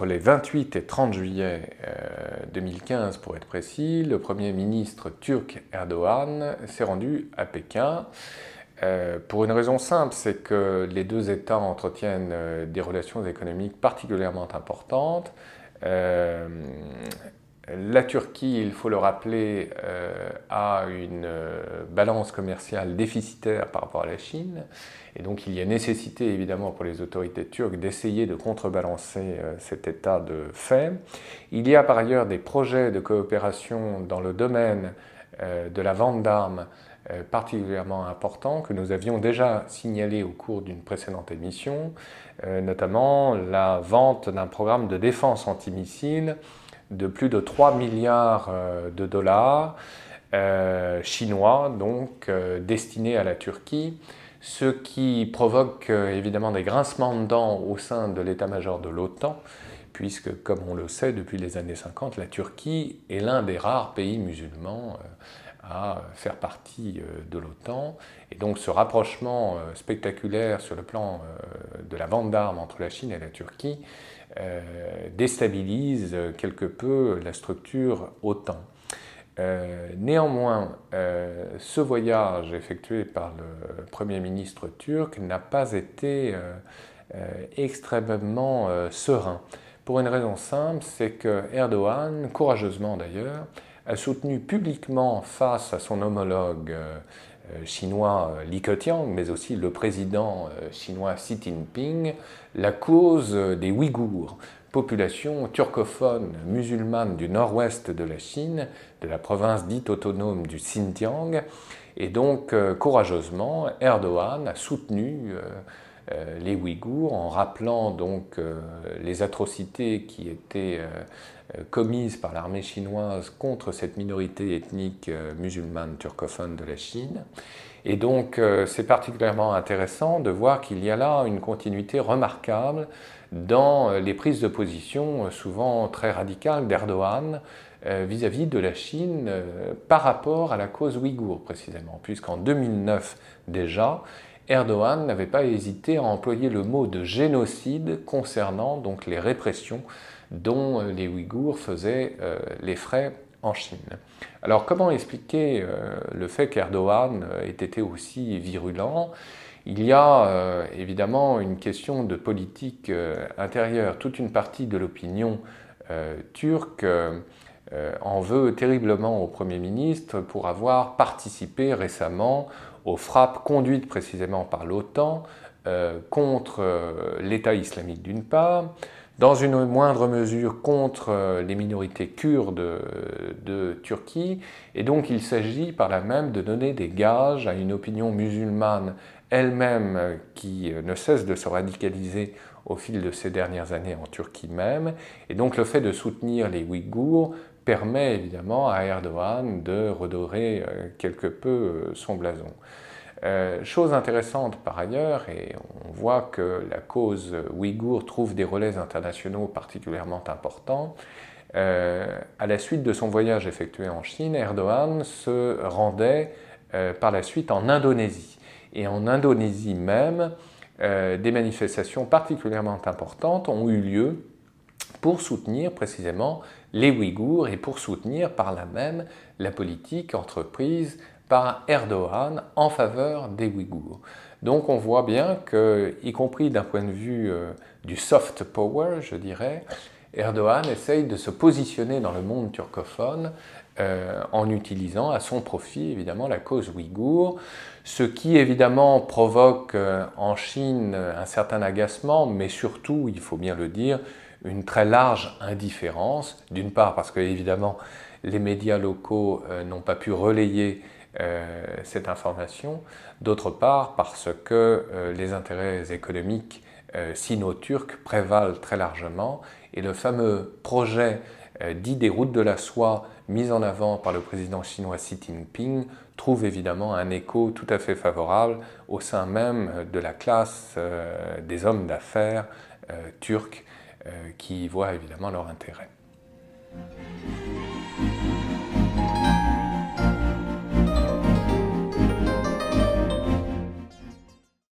entre les 28 et 30 juillet 2015 pour être précis, le Premier ministre turc Erdogan s'est rendu à Pékin pour une raison simple, c'est que les deux États entretiennent des relations économiques particulièrement importantes. La Turquie, il faut le rappeler, euh, a une euh, balance commerciale déficitaire par rapport à la Chine. Et donc il y a nécessité évidemment pour les autorités turques d'essayer de contrebalancer euh, cet état de fait. Il y a par ailleurs des projets de coopération dans le domaine de la vente d'armes particulièrement importants que nous avions déjà signalés au cours d'une précédente émission, notamment la vente d'un programme de défense antimissile de plus de 3 milliards euh, de dollars euh, chinois, donc euh, destinés à la Turquie, ce qui provoque évidemment des grincements de dents au sein de l'état-major de l'OTAN, puisque, comme on le sait, depuis les années 50, la Turquie est l'un des rares pays musulmans à faire partie de l'OTAN. Et donc ce rapprochement spectaculaire sur le plan de la vente d'armes entre la Chine et la Turquie euh, déstabilise quelque peu la structure OTAN. Euh, néanmoins, euh, ce voyage effectué par le Premier ministre turc n'a pas été extrêmement serein. Pour une raison simple, c'est que Erdogan, courageusement d'ailleurs, a soutenu publiquement face à son homologue euh, chinois euh, Li Keqiang, mais aussi le président euh, chinois Xi Jinping, la cause des Ouïghours, population turcophone musulmane du nord-ouest de la Chine, de la province dite autonome du Xinjiang. Et donc, courageusement, Erdogan a soutenu les Ouïghours en rappelant donc les atrocités qui étaient euh, commises par l'armée chinoise contre cette minorité ethnique euh, musulmane turcophone de la Chine. Et donc euh, c'est particulièrement intéressant de voir qu'il y a là une continuité remarquable dans les prises de position souvent très radicales d'Erdogan vis-à-vis de la Chine par rapport à la cause ouïghour précisément, puisqu'en 2009 déjà, Erdogan n'avait pas hésité à employer le mot de génocide concernant donc les répressions dont euh, les Ouïghours faisaient euh, les frais en Chine. Alors comment expliquer euh, le fait qu'Erdogan ait été aussi virulent? Il y a évidemment une question de politique intérieure. Toute une partie de l'opinion turque en veut terriblement au Premier ministre pour avoir participé récemment aux frappes conduites précisément par l'OTAN contre l'État islamique d'une part, dans une moindre mesure contre euh, les minorités kurdes de Turquie, et donc il s'agit par là même de donner des gages à une opinion musulmane elle-même euh, qui euh, ne cesse de se radicaliser au fil de ces dernières années en Turquie même, et donc le fait de soutenir les Ouïghours permet évidemment à Erdogan de redorer quelque peu son blason. Euh, chose intéressante par ailleurs, et on voit que la cause ouïghour trouve des relais internationaux particulièrement importants, euh, à la suite de son voyage effectué en Chine, Erdogan se rendait euh, par la suite en Indonésie. Et en Indonésie même, des manifestations particulièrement importantes ont eu lieu pour soutenir précisément les Ouïghours et pour soutenir par là même la politique entreprise par Erdogan en faveur des Ouïghours. Donc on voit bien que, y compris d'un point de vue euh, du soft power, je dirais, Erdogan essaye de se positionner dans le monde turcophone euh, en utilisant à son profit évidemment la cause ouïghour, ce qui évidemment provoque euh, en Chine un certain agacement, mais surtout, il faut bien le dire, une très large indifférence, d'une part parce que évidemment les médias locaux n'ont pas pu relayer euh, cette information, d'autre part parce que euh, les intérêts économiques euh, sino-turcs prévalent très largement. Et le fameux projet dit des routes de la soie mis en avant par le président chinois Xi Jinping trouve évidemment un écho tout à fait favorable au sein même de la classe des hommes d'affaires turcs qui y voient évidemment leur intérêt.